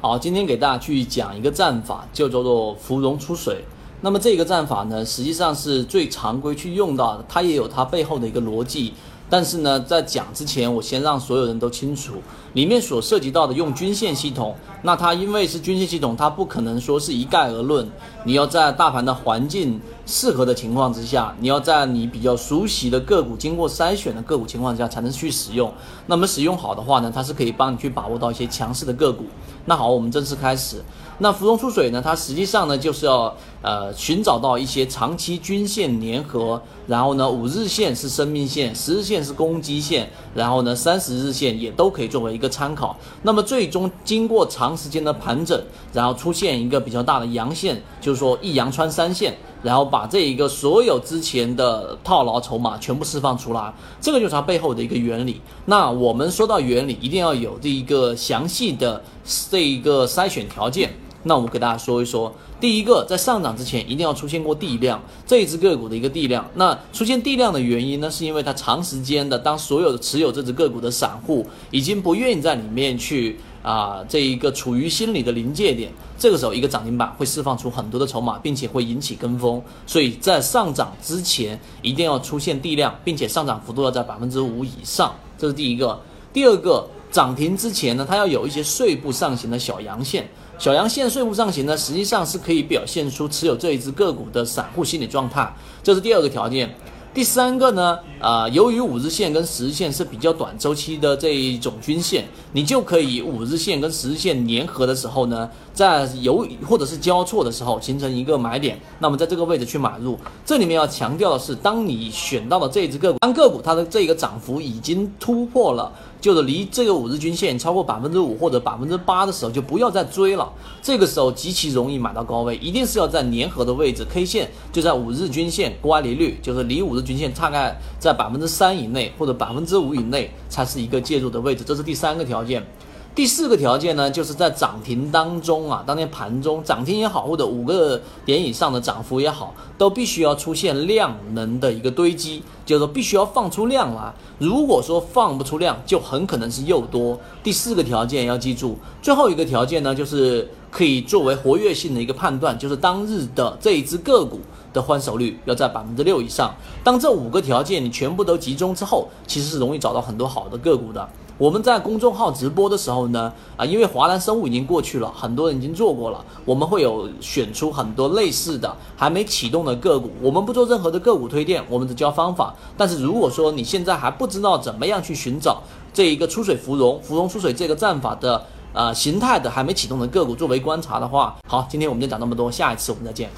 好，今天给大家去讲一个战法，就叫做芙蓉出水。那么这个战法呢，实际上是最常规去用到的，它也有它背后的一个逻辑。但是呢，在讲之前，我先让所有人都清楚，里面所涉及到的用均线系统，那它因为是均线系统，它不可能说是一概而论。你要在大盘的环境适合的情况之下，你要在你比较熟悉的个股、经过筛选的个股情况下才能去使用。那么使用好的话呢，它是可以帮你去把握到一些强势的个股。那好，我们正式开始。那浮动出水呢？它实际上呢，就是要呃寻找到一些长期均线粘合，然后呢五日线是生命线，十日线是攻击线，然后呢三十日线也都可以作为一个参考。那么最终经过长长时间的盘整，然后出现一个比较大的阳线，就是说一阳穿三线，然后把这一个所有之前的套牢筹码全部释放出来，这个就是它背后的一个原理。那我们说到原理，一定要有这一个详细的这一个筛选条件。那我们给大家说一说，第一个，在上涨之前一定要出现过地量，这一只个股的一个地量。那出现地量的原因呢，是因为它长时间的，当所有持有这只个股的散户已经不愿意在里面去啊，这一个处于心理的临界点，这个时候一个涨停板会释放出很多的筹码，并且会引起跟风。所以在上涨之前一定要出现地量，并且上涨幅度要在百分之五以上，这是第一个。第二个。涨停之前呢，它要有一些碎步上行的小阳线，小阳线碎步上行呢，实际上是可以表现出持有这一只个股的散户心理状态，这是第二个条件。第三个呢，啊，由于五日线跟十日线是比较短周期的这一种均线，你就可以五日线跟十日线粘合的时候呢，在有或者是交错的时候形成一个买点，那么在这个位置去买入。这里面要强调的是，当你选到了这只个股，当个股它的这个涨幅已经突破了。就是离这个五日均线超过百分之五或者百分之八的时候，就不要再追了。这个时候极其容易买到高位，一定是要在粘合的位置，K 线就在五日均线乖离率，就是离五均线大概在百分之三以内或者百分之五以内，才是一个介入的位置。这是第三个条件。第四个条件呢，就是在涨停当中啊，当天盘中涨停也好，或者五个点以上的涨幅也好，都必须要出现量能的一个堆积，就是说必须要放出量来。如果说放不出量，就很可能是诱多。第四个条件要记住，最后一个条件呢，就是可以作为活跃性的一个判断，就是当日的这一只个股的换手率要在百分之六以上。当这五个条件你全部都集中之后，其实是容易找到很多好的个股的。我们在公众号直播的时候呢，啊，因为华南生物已经过去了，很多人已经做过了，我们会有选出很多类似的还没启动的个股。我们不做任何的个股推荐，我们只教方法。但是如果说你现在还不知道怎么样去寻找这一个出水芙蓉、芙蓉出水这个战法的呃形态的还没启动的个股作为观察的话，好，今天我们就讲那么多，下一次我们再见。